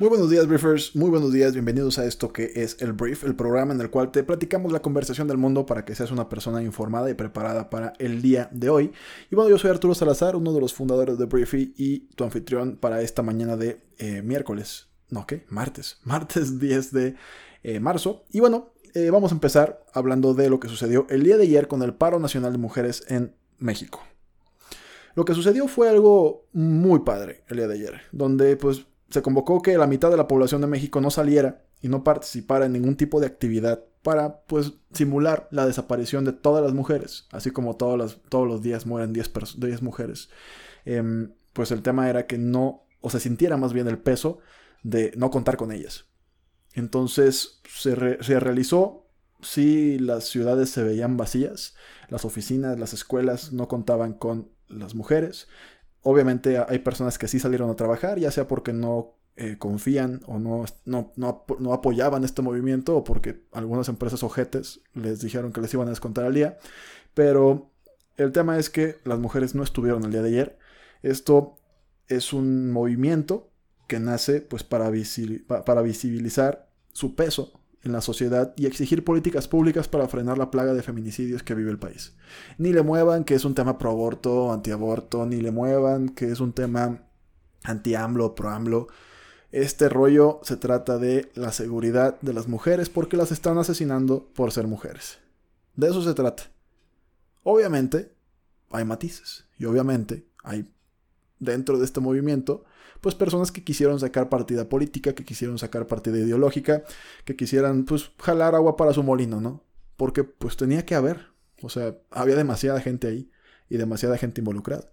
Muy buenos días, briefers. Muy buenos días. Bienvenidos a esto que es el brief, el programa en el cual te platicamos la conversación del mundo para que seas una persona informada y preparada para el día de hoy. Y bueno, yo soy Arturo Salazar, uno de los fundadores de Briefy y tu anfitrión para esta mañana de eh, miércoles. No, ¿qué? Martes. Martes 10 de eh, marzo. Y bueno, eh, vamos a empezar hablando de lo que sucedió el día de ayer con el paro nacional de mujeres en México. Lo que sucedió fue algo muy padre el día de ayer, donde pues se convocó que la mitad de la población de México no saliera y no participara en ningún tipo de actividad para pues simular la desaparición de todas las mujeres, así como todos los días mueren 10, mujeres. Em, pues el tema era que no, o se sintiera más bien el peso de no contar con ellas. Entonces se, se realizó, sí las ciudades se veían vacías, las oficinas, las escuelas no contaban con las mujeres, Obviamente hay personas que sí salieron a trabajar, ya sea porque no eh, confían o no, no, apoyaban este movimiento o porque algunas empresas ojetes les dijeron que les iban a descontar al día. Pero el tema es que las mujeres no estuvieron el día de ayer. Esto es un movimiento que nace pues para, para visibilizar su peso en la sociedad y exigir políticas públicas para frenar la plaga de feminicidios que vive el país. Ni le muevan que es un tema pro aborto, anti-aborto, ni le muevan que es un tema anti-AMLO, pro-AMLO. Este rollo se trata de la seguridad de las mujeres porque las están asesinando por ser mujeres. De eso se trata. Obviamente hay matices y obviamente hay dentro de este movimiento pues personas que quisieron sacar partida política, que quisieron sacar partida ideológica, que quisieran pues jalar agua para su molino, ¿no? Porque pues tenía que haber, o sea, había demasiada gente ahí y demasiada gente involucrada.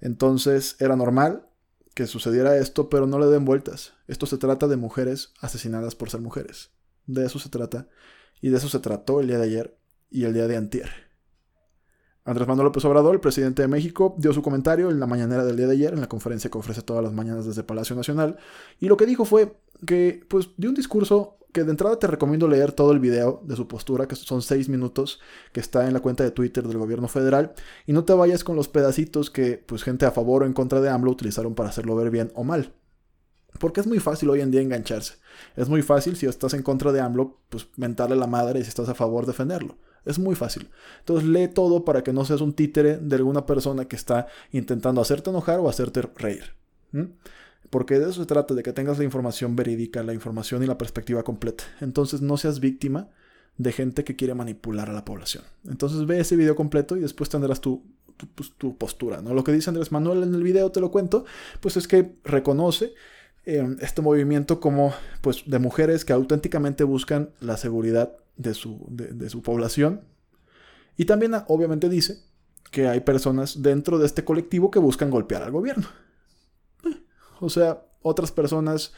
Entonces era normal que sucediera esto, pero no le den vueltas. Esto se trata de mujeres asesinadas por ser mujeres. De eso se trata. Y de eso se trató el día de ayer y el día de antier. Andrés Manuel López Obrador, el presidente de México, dio su comentario en la mañanera del día de ayer, en la conferencia que ofrece todas las mañanas desde Palacio Nacional, y lo que dijo fue que, pues, dio un discurso que de entrada te recomiendo leer todo el video de su postura, que son seis minutos, que está en la cuenta de Twitter del gobierno federal, y no te vayas con los pedacitos que, pues, gente a favor o en contra de AMLO utilizaron para hacerlo ver bien o mal. Porque es muy fácil hoy en día engancharse. Es muy fácil si estás en contra de AMLO, pues mentarle la madre y si estás a favor defenderlo. Es muy fácil. Entonces lee todo para que no seas un títere de alguna persona que está intentando hacerte enojar o hacerte reír. Porque de eso se trata, de que tengas la información verídica, la información y la perspectiva completa. Entonces no seas víctima de gente que quiere manipular a la población. Entonces ve ese video completo y después tendrás tu, tu, pues, postura. ¿no? Lo que dice Andrés Manuel en el video, te lo cuento, pues es que reconoce eh, este movimiento como pues, de mujeres que auténticamente buscan la seguridad de su, de, su población. Y también ah, obviamente dice que hay personas dentro de este colectivo que buscan golpear al gobierno. Eh, o sea, otras personas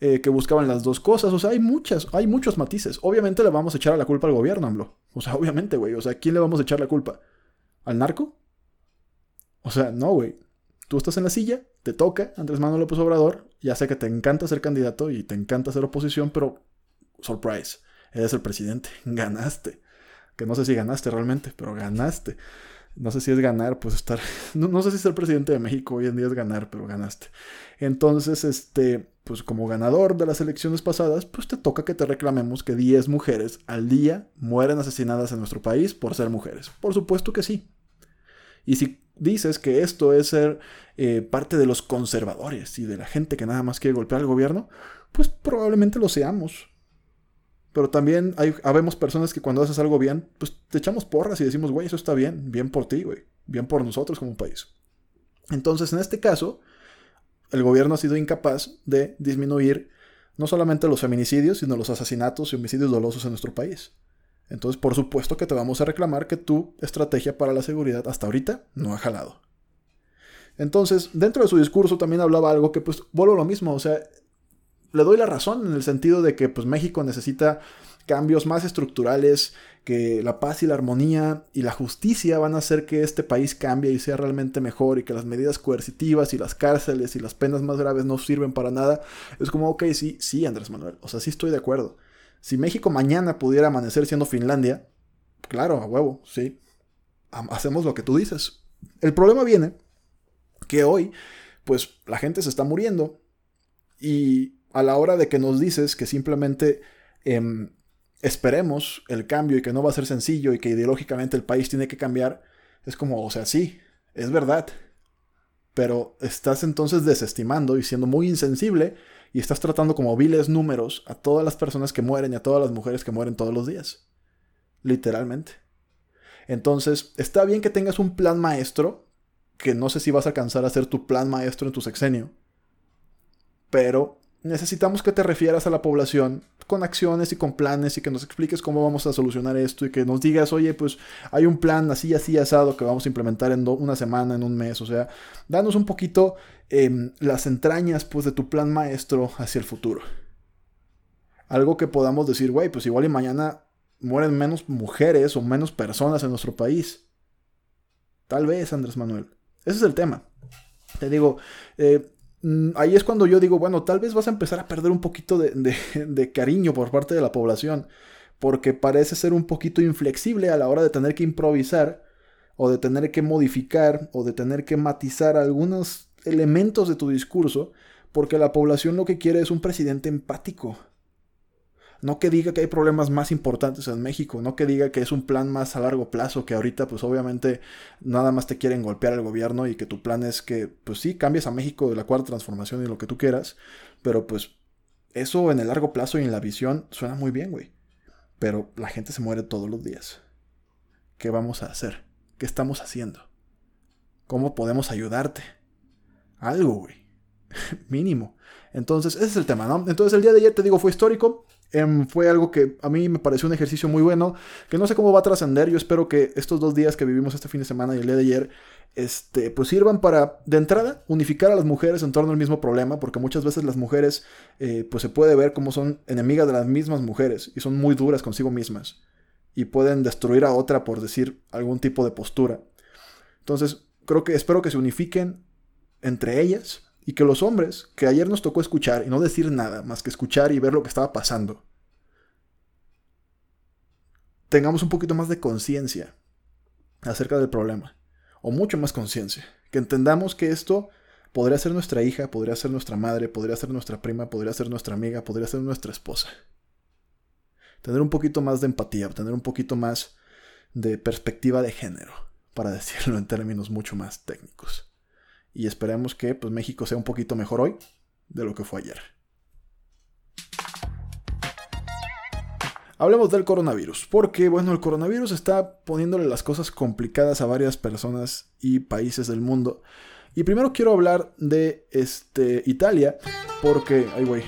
eh, que buscaban las dos cosas. O sea, hay muchas, hay muchos matices. Obviamente le vamos a echar a la culpa al gobierno, AMLO. O sea, obviamente, güey. O sea, ¿a quién le vamos a echar la culpa? ¿Al narco? O sea, no, güey. Tú estás en la silla, te toca Andrés Manuel López Obrador. Ya sé que te encanta ser candidato y te encanta ser oposición, pero surprise eres el presidente, ganaste. Que no sé si ganaste realmente, pero ganaste. No sé si es ganar, pues estar. No, sé si ser presidente de México hoy en día es ganar, pero ganaste. Entonces, este, pues como ganador de las elecciones pasadas, pues te toca que te reclamemos que 10 mujeres al día mueren asesinadas en nuestro país por ser mujeres. Por supuesto que sí. Y si dices que esto es ser eh, parte de los conservadores y de la gente que nada más quiere golpear al gobierno, pues probablemente lo seamos. Pero también hay, habemos personas que cuando haces algo bien, pues te echamos porras y decimos, güey, eso está bien, bien por ti, güey, bien por nosotros como país. Entonces, en este caso, el gobierno ha sido incapaz de disminuir no solamente los feminicidios, sino los asesinatos y homicidios dolosos en nuestro país. Entonces, por supuesto que te vamos a reclamar que tu estrategia para la seguridad hasta ahorita no ha jalado. Entonces, dentro de su discurso también hablaba algo que, pues, vuelvo a lo mismo, o sea, le doy la razón en el sentido de que pues, México necesita cambios más estructurales, que la paz y la armonía y la justicia van a hacer que este país cambie y sea realmente mejor y que las medidas coercitivas y las cárceles y las penas más graves no sirven para nada, es como, ok, sí, sí, Andrés Manuel, o sea, sí estoy de acuerdo. Si México mañana pudiera amanecer siendo Finlandia, claro, a huevo, sí, hacemos lo que tú dices. El problema viene que hoy, pues la gente se está muriendo y a la hora de que nos dices que simplemente em, esperemos el cambio y que no va a ser sencillo y que ideológicamente el país tiene que cambiar, es como, o sea, sí, es verdad. Pero estás entonces desestimando y siendo muy insensible y estás tratando como viles números a todas las personas que mueren y a todas las mujeres que mueren todos los días. Literalmente. Entonces, está bien que tengas un plan maestro, que no sé si vas a alcanzar a hacer tu plan maestro en tu sexenio, pero necesitamos que te refieras a la población con acciones y con planes y que nos expliques cómo vamos a solucionar esto y que nos digas, oye, pues hay un plan así, así, asado que vamos a implementar en una semana, en un mes, o sea, danos un poquito em, las entrañas pues de tu plan maestro hacia el futuro. Algo que podamos decir, güey, pues igual y mañana mueren menos mujeres o menos personas en nuestro país. Tal vez, Andrés Manuel. Ese es el tema. Te digo, eh, ahí es cuando yo digo, bueno, tal vez vas a empezar a perder un poquito de, cariño por parte de la población, porque parece ser un poquito inflexible a la hora de tener que improvisar, o de tener que modificar, o de tener que matizar algunos elementos de tu discurso, porque la población lo que quiere es un presidente empático, no que diga que hay problemas más importantes en México, no que diga que es un plan más a largo plazo, que ahorita pues obviamente nada más te quieren golpear el gobierno y que tu plan es que pues sí, cambies a México de la cuarta transformación y lo que tú quieras, pero pues eso en el largo plazo y en la visión suena muy bien, güey. Pero la gente se muere todos los días. ¿Qué vamos a hacer? ¿Qué estamos haciendo? ¿Cómo podemos ayudarte? Algo, güey. Mínimo. Entonces, ese es el tema, ¿no? Entonces, el día de ayer, te digo, fue histórico. Em, fue algo que a mí me pareció un ejercicio muy bueno, que no sé cómo va a trascender. Yo espero que estos dos días que vivimos este fin de semana y el día de ayer, este, pues sirvan para, de entrada, unificar a las mujeres en torno al mismo problema, porque muchas veces las mujeres, eh, pues se puede ver como son enemigas de las mismas mujeres y son muy duras consigo mismas y pueden destruir a otra por decir algún tipo de postura. Entonces, creo que espero que se unifiquen entre ellas y que los hombres, que ayer nos tocó escuchar y no decir nada más que escuchar y ver lo que estaba pasando, tengamos un poquito más de conciencia acerca del problema, o mucho más conciencia, que entendamos que esto podría ser nuestra hija, podría ser nuestra madre, podría ser nuestra prima, podría ser nuestra amiga, podría ser nuestra esposa. Tener un poquito más de empatía, tener un poquito más de perspectiva de género, para decirlo en términos mucho más técnicos y esperemos que pues, México sea un poquito mejor hoy de lo que fue ayer. Hablemos del coronavirus, porque bueno, el coronavirus está poniéndole las cosas complicadas a varias personas y países del mundo. Y primero quiero hablar de este, Italia, porque... Ay, güey.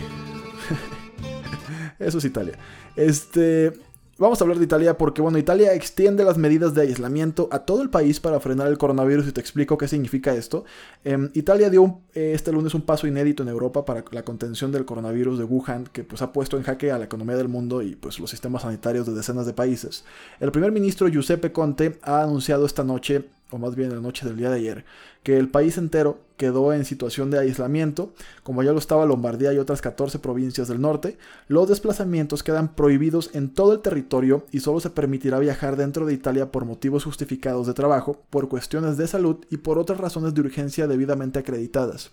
Eso es Italia. Este, Vamos a hablar de Italia porque, bueno, Italia extiende las medidas de aislamiento a todo el país para frenar el coronavirus y te explico qué significa esto. Em, Italia dio este lunes un paso inédito en Europa para la contención del coronavirus de Wuhan, que pues ha puesto en jaque a la economía del mundo y pues los sistemas sanitarios de decenas de países. El primer ministro Giuseppe Conte ha anunciado esta noche o más bien la noche del día de ayer, que el país entero quedó en situación de aislamiento, como ya lo estaba Lombardía y otras 14 provincias del norte, los desplazamientos quedan prohibidos en todo el territorio y solo se permitirá viajar dentro de Italia por motivos justificados de trabajo, por cuestiones de salud y por otras razones de urgencia debidamente acreditadas.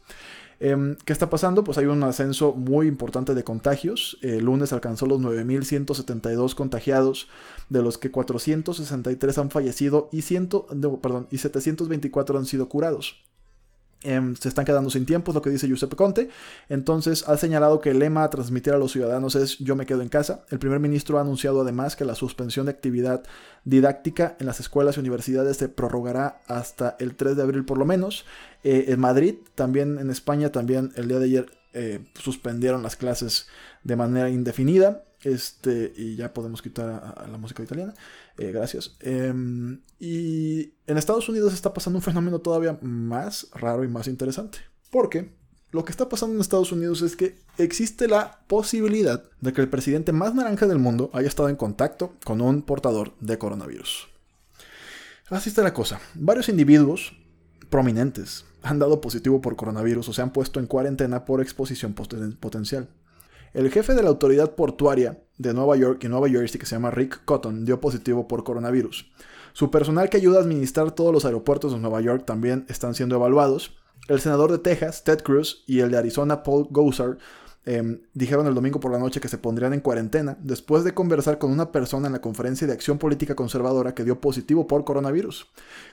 Em, ¿Qué está pasando? Pues hay un ascenso muy importante de contagios. El lunes alcanzó los 9.172 contagiados, de los que 463 han fallecido y, 100, perdón, y 724 han sido curados. Em, se están quedando sin tiempo, es lo que dice Giuseppe Conte. Entonces ha señalado que el lema a transmitir a los ciudadanos es yo me quedo en casa. El primer ministro ha anunciado además que la suspensión de actividad didáctica en las escuelas y universidades se prorrogará hasta el 3 de abril por lo menos. Eh, en Madrid, también en España, también el día de ayer eh, suspendieron las clases de manera indefinida. Este, y ya podemos quitar a, la música italiana. Eh, gracias. Em, y en Estados Unidos está pasando un fenómeno todavía más raro y más interesante. Porque lo que está pasando en Estados Unidos es que existe la posibilidad de que el presidente más naranja del mundo haya estado en contacto con un portador de coronavirus. Así está la cosa. Varios individuos prominentes han dado positivo por coronavirus o se han puesto en cuarentena por exposición potencial. El jefe de la autoridad portuaria de Nueva York y Nueva Jersey, que se llama Rick Cotton, dio positivo por coronavirus. Su personal que ayuda a administrar todos los aeropuertos de Nueva York también están siendo evaluados. El senador de Texas, Ted Cruz, y el de Arizona, Paul Gosar, em, dijeron el domingo por la noche que se pondrían en cuarentena después de conversar con una persona en la conferencia de acción política conservadora que dio positivo por coronavirus.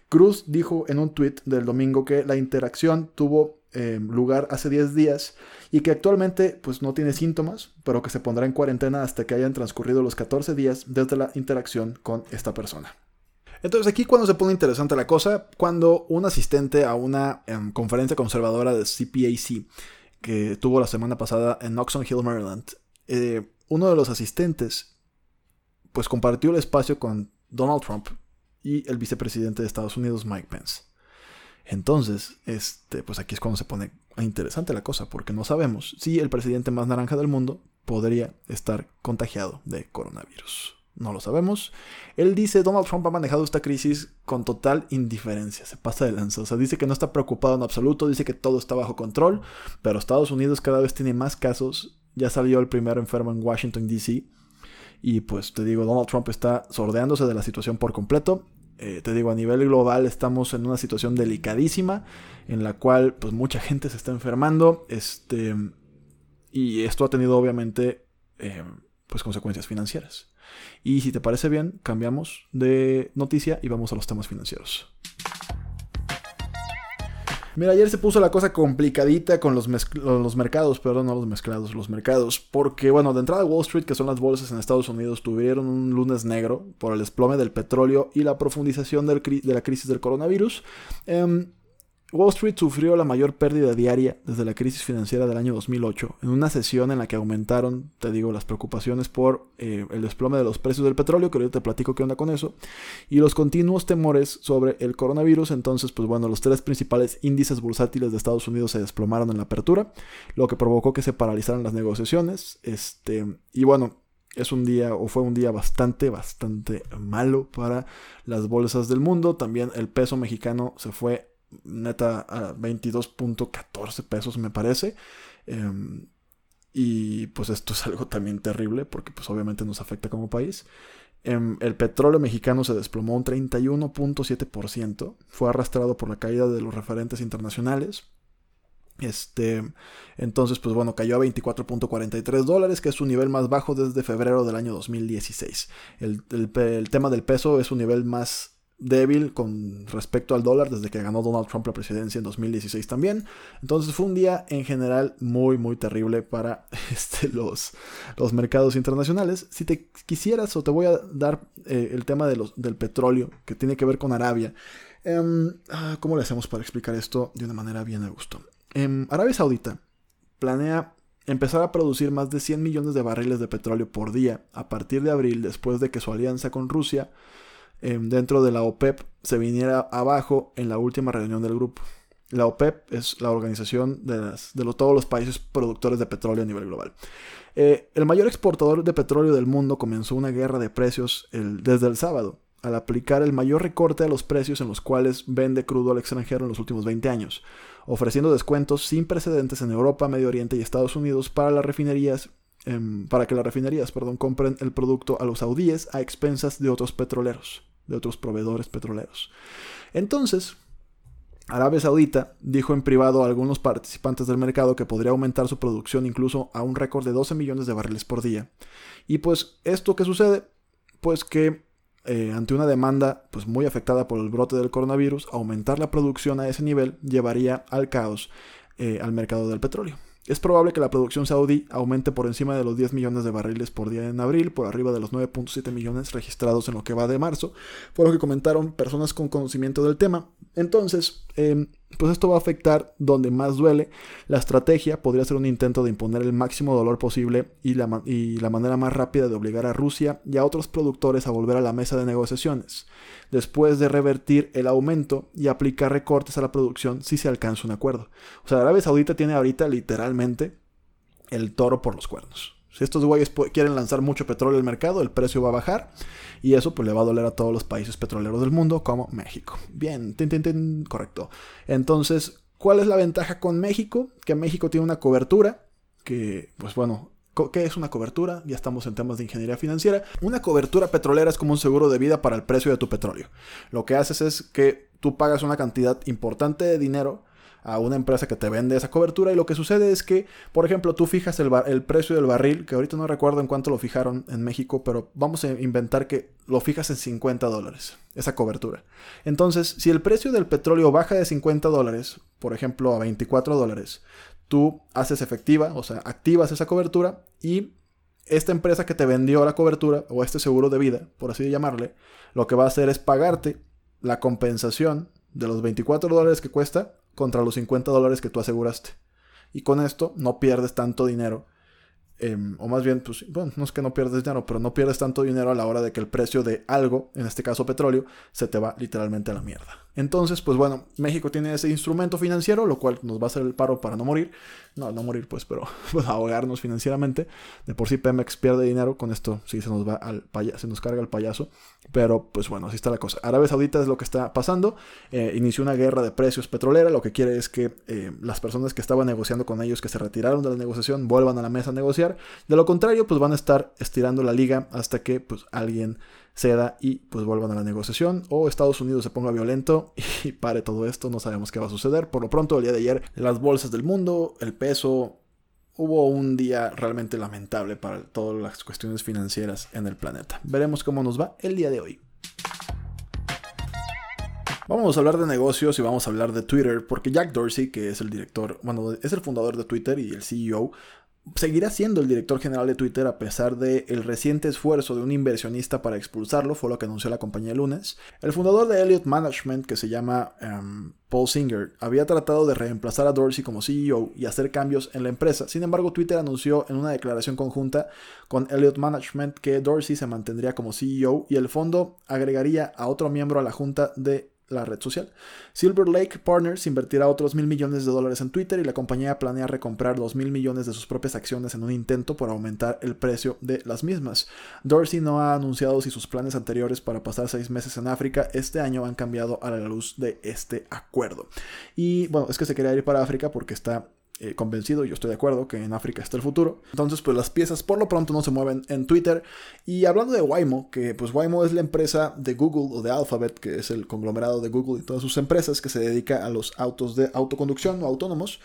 Cruz dijo en un tuit del domingo que la interacción tuvo em, lugar hace 10 días y que actualmente pues no tiene síntomas, pero que se pondrá en cuarentena hasta que hayan transcurrido los 14 días desde la interacción con esta persona. Entonces aquí cuando se pone interesante la cosa, cuando un asistente a una em, conferencia conservadora de CPAC que tuvo la semana pasada en Oxon Hill, Maryland, eh, uno de los asistentes pues compartió el espacio con Donald Trump y el vicepresidente de Estados Unidos, Mike Pence. Entonces, este, pues aquí es cuando se pone interesante la cosa, porque no sabemos si el presidente más naranja del mundo podría estar contagiado de coronavirus. No lo sabemos. Él dice, Donald Trump ha manejado esta crisis con total indiferencia, se pasa de lanza. O sea, dice que no está preocupado en absoluto, dice que todo está bajo control, pero Estados Unidos cada vez tiene más casos. Ya salió el primero enfermo en Washington, D.C. Y pues te digo, Donald Trump está sordeándose de la situación por completo. Eh, te digo, a nivel global estamos en una situación delicadísima en la cual pues mucha gente se está enfermando. Este, y esto ha tenido obviamente eh, pues consecuencias financieras. Y si te parece bien, cambiamos de noticia y vamos a los temas financieros. Mira, ayer se puso la cosa complicadita con los, los, mercados, perdón, no los mezclados, los mercados, porque bueno, de entrada Wall Street, que son las bolsas en Estados Unidos, tuvieron un lunes negro por el desplome del petróleo y la profundización de la crisis del coronavirus. Em, Wall Street sufrió la mayor pérdida diaria desde la crisis financiera del año 2008, en una sesión en la que aumentaron, te digo, las preocupaciones por eh, el desplome de los precios del petróleo, que ahorita te platico qué onda con eso, y los continuos temores sobre el coronavirus. Entonces, pues bueno, los tres principales índices bursátiles de Estados Unidos se desplomaron en la apertura, lo que provocó que se paralizaran las negociaciones. Este, y bueno, es un día o fue un día bastante, bastante malo para las bolsas del mundo. También el peso mexicano se fue neta a 22.14 pesos me parece. Em, y pues esto es algo también terrible porque pues obviamente nos afecta como país. Em, el petróleo mexicano se desplomó un 31.7%. Fue arrastrado por la caída de los referentes internacionales. Este, entonces, pues bueno, cayó a 24.43 dólares, que es su nivel más bajo desde febrero del año 2016. El, el tema del peso es su nivel más débil con respecto al dólar desde que ganó Donald Trump la presidencia en 2016 también. Entonces fue un día en general muy muy terrible para este, los, los mercados internacionales. Si te quisieras o te voy a dar eh, el tema de los, del petróleo que tiene que ver con Arabia. Em, ah, ¿Cómo le hacemos para explicar esto de una manera bien a gusto? Em, Arabia Saudita planea empezar a producir más de 100 millones de barriles de petróleo por día a partir de abril después de que su alianza con Rusia Em, dentro de la OPEP se viniera abajo en la última reunión del grupo. La OPEP es la organización de, todos los países productores de petróleo a nivel global. Eh, el mayor exportador de petróleo del mundo comenzó una guerra de precios desde el sábado, al aplicar el mayor recorte a los precios en los cuales vende crudo al extranjero en los últimos 20 años, ofreciendo descuentos sin precedentes en Europa, Medio Oriente y Estados Unidos para las refinerías em, para que las refinerías perdón, compren el producto a los saudíes a expensas de otros petroleros de otros proveedores petroleros. Entonces, Arabia Saudita dijo en privado a algunos participantes del mercado que podría aumentar su producción incluso a un récord de 12 millones de barriles por día. Y pues, ¿esto qué sucede? Pues que eh, ante una demanda pues, muy afectada por el brote del coronavirus, aumentar la producción a ese nivel llevaría al caos eh, al mercado del petróleo. Es probable que la producción saudí aumente por encima de los 10 millones de barriles por día en abril, por arriba de los 9.7 millones registrados en lo que va de marzo, por lo que comentaron personas con conocimiento del tema. Entonces, em, pues esto va a afectar donde más duele. La estrategia podría ser un intento de imponer el máximo dolor posible y la, y la, manera más rápida de obligar a Rusia y a otros productores a volver a la mesa de negociaciones, después de revertir el aumento y aplicar recortes a la producción si se alcanza un acuerdo. O sea, Arabia Saudita tiene ahorita literalmente el toro por los cuernos. Si estos güeyes quieren lanzar mucho petróleo al mercado, el precio va a bajar y eso pues le va a doler a todos los países petroleros del mundo como México. Bien, correcto. Entonces, ¿cuál es la ventaja con México? Que México tiene una cobertura que, pues bueno, ¿Qué es una cobertura? Ya estamos en temas de ingeniería financiera. Una cobertura petrolera es como un seguro de vida para el precio de tu petróleo. Lo que haces es que tú pagas una cantidad importante de dinero a una empresa que te vende esa cobertura y lo que sucede es que, por ejemplo, tú fijas el, el, precio del barril, que ahorita no recuerdo en cuánto lo fijaron en México, pero vamos a inventar que lo fijas en 50 dólares, esa cobertura. Entonces, si el precio del petróleo baja de 50 dólares, por ejemplo, a 24 dólares, tú haces efectiva, o sea, activas esa cobertura y esta empresa que te vendió la cobertura, o este seguro de vida, por así llamarle, lo que va a hacer es pagarte la compensación de los 24 dólares que cuesta contra los 50 dólares que tú aseguraste. Y con esto no pierdes tanto dinero. Em, o más bien, pues, bueno, no es que no pierdes dinero, pero no pierdes tanto dinero a la hora de que el precio de algo, en este caso petróleo, se te va literalmente a la mierda. Entonces, pues bueno, México tiene ese instrumento financiero, lo cual nos va a hacer el paro para no morir. No, no morir, pues, pero pues, ahogarnos financieramente. De por sí Pemex pierde dinero, con esto sí se nos va al payaso, se nos carga el payaso. Pero pues bueno, así está la cosa. Arabia Saudita es lo que está pasando. Eh, inició una guerra de precios petrolera, lo que quiere es que eh, las personas que estaban negociando con ellos, que se retiraron de la negociación, vuelvan a la mesa a negociar. De lo contrario, pues van a estar estirando la liga hasta que pues alguien ceda y pues vuelvan a la negociación o Estados Unidos se ponga violento y pare todo esto, no sabemos qué va a suceder. Por lo pronto, el día de ayer, las bolsas del mundo, el peso, hubo un día realmente lamentable para todas las cuestiones financieras en el planeta. Veremos cómo nos va el día de hoy. Vamos a hablar de negocios y vamos a hablar de Twitter, porque Jack Dorsey, que es el director, bueno, es el fundador de Twitter y el CEO, seguirá siendo el director general de Twitter a pesar del el reciente esfuerzo de un inversionista para expulsarlo, fue lo que anunció la compañía el lunes. El fundador de Elliott Management, que se llama em, Paul Singer, había tratado de reemplazar a Dorsey como CEO y hacer cambios en la empresa. Sin embargo, Twitter anunció en una declaración conjunta con Elliott Management que Dorsey se mantendría como CEO y el fondo agregaría a otro miembro a la junta de la red social. Silver Lake Partners invertirá otros mil millones de dólares en Twitter y la compañía planea recomprar dos mil millones de sus propias acciones en un intento por aumentar el precio de las mismas. Dorsey no ha anunciado si sus planes anteriores para pasar seis meses en África este año han cambiado a la luz de este acuerdo. Y bueno, es que se quería ir para África porque está eh, convencido, yo estoy de acuerdo, que en África está el futuro. Entonces, pues las piezas por lo pronto no se mueven en Twitter. Y hablando de Waymo, que pues Waymo es la empresa de Google o de Alphabet, que es el conglomerado de Google y todas sus empresas que se dedica a los autos de autoconducción o autónomos.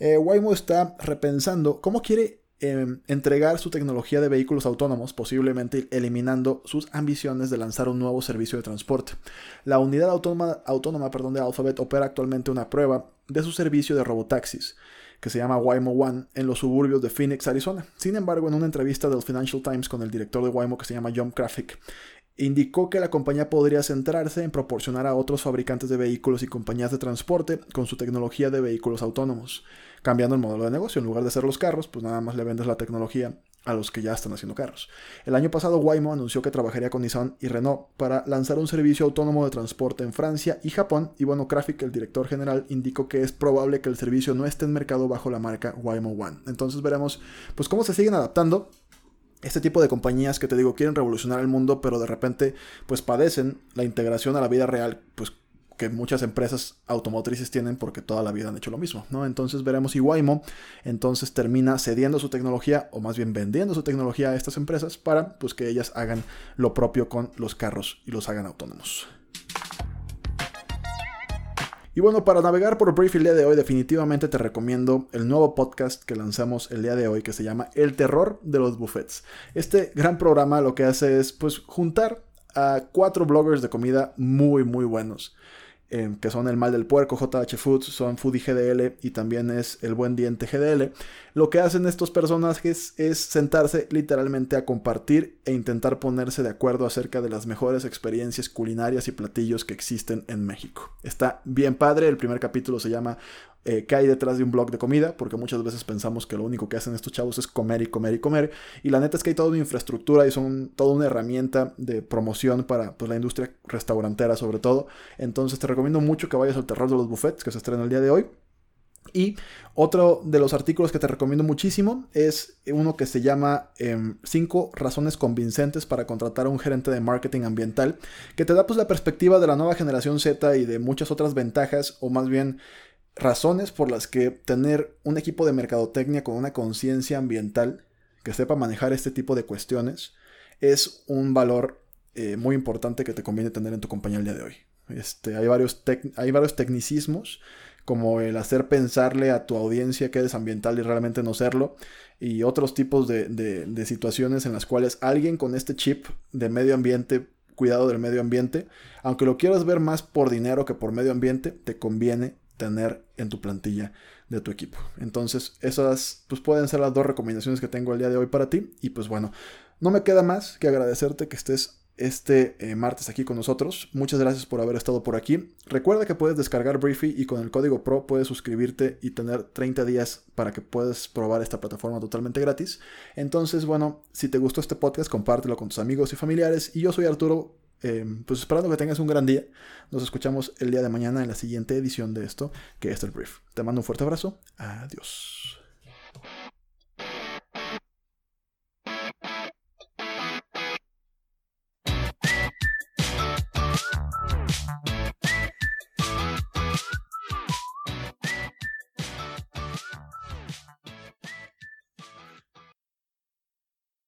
Eh, Waymo está repensando cómo quiere em, entregar su tecnología de vehículos autónomos, posiblemente eliminando sus ambiciones de lanzar un nuevo servicio de transporte. La unidad autónoma, autónoma perdón, de Alphabet opera actualmente una prueba de su servicio de robotaxis que se llama Waymo One en los suburbios de Phoenix, Arizona. Sin embargo, en una entrevista del Financial Times con el director de Waymo que se llama John Krafik, indicó que la compañía podría centrarse en proporcionar a otros fabricantes de vehículos y compañías de transporte con su tecnología de vehículos autónomos, cambiando el modelo de negocio. En lugar de hacer los carros, pues nada más le vendes la tecnología a los que ya están haciendo carros. El año pasado Waymo anunció que trabajaría con Nissan y Renault para lanzar un servicio autónomo de transporte en Francia y Japón y bueno, Graphic, el director general, indicó que es probable que el servicio no esté en mercado bajo la marca Waymo One. Entonces veremos pues cómo se siguen adaptando este tipo de compañías que te digo quieren revolucionar el mundo, pero de repente pues padecen la integración a la vida real, pues que muchas empresas automotrices tienen porque toda la vida han hecho lo mismo, ¿no? Entonces veremos si Waymo entonces termina cediendo su tecnología o más bien vendiendo su tecnología a estas empresas para pues que ellas hagan lo propio con los carros y los hagan autónomos. Y bueno, para navegar por Brief el día de hoy, definitivamente te recomiendo el nuevo podcast que lanzamos el día de hoy que se llama El terror de los buffets. Este gran programa lo que hace es pues juntar a cuatro bloggers de comida muy muy buenos eh, que son el mal del puerco, JH Foods, son Foodie GDL y también es el buen diente GDL, lo que hacen estos personajes es sentarse literalmente a compartir e intentar ponerse de acuerdo acerca de las mejores experiencias culinarias y platillos que existen en México. Está bien padre, el primer capítulo se llama eh, ¿Qué hay detrás de un blog de comida? Porque muchas veces pensamos que lo único que hacen estos chavos es comer y comer y comer. Y la neta es que hay toda una infraestructura y son toda una herramienta de promoción para pues, la industria restaurantera sobre todo. Entonces te recomiendo mucho que vayas al Terror de los Buffets que se estrena el día de hoy. Y otro de los artículos que te recomiendo muchísimo es uno que se llama 5 em, razones convincentes para contratar a un gerente de marketing ambiental, que te da pues la perspectiva de la nueva generación Z y de muchas otras ventajas, o más bien razones por las que tener un equipo de mercadotecnia con una conciencia ambiental que sepa manejar este tipo de cuestiones es un valor eh, muy importante que te conviene tener en tu compañía el día de hoy. Este, hay, varios hay varios tecnicismos como el hacer pensarle a tu audiencia que eres ambiental y realmente no serlo, y otros tipos de, de, situaciones en las cuales alguien con este chip de medio ambiente, cuidado del medio ambiente, aunque lo quieras ver más por dinero que por medio ambiente, te conviene tener en tu plantilla de tu equipo. Entonces, esas pues pueden ser las dos recomendaciones que tengo el día de hoy para ti. Y pues bueno, no me queda más que agradecerte que estés este eh, martes aquí con nosotros. Muchas gracias por haber estado por aquí. Recuerda que puedes descargar Briefy y con el código PRO puedes suscribirte y tener 30 días para que puedas probar esta plataforma totalmente gratis. Entonces, bueno, si te gustó este podcast, compártelo con tus amigos y familiares. Y yo soy Arturo, em, pues esperando que tengas un gran día. Nos escuchamos el día de mañana en la siguiente edición de esto, que es el Brief. Te mando un fuerte abrazo. Adiós.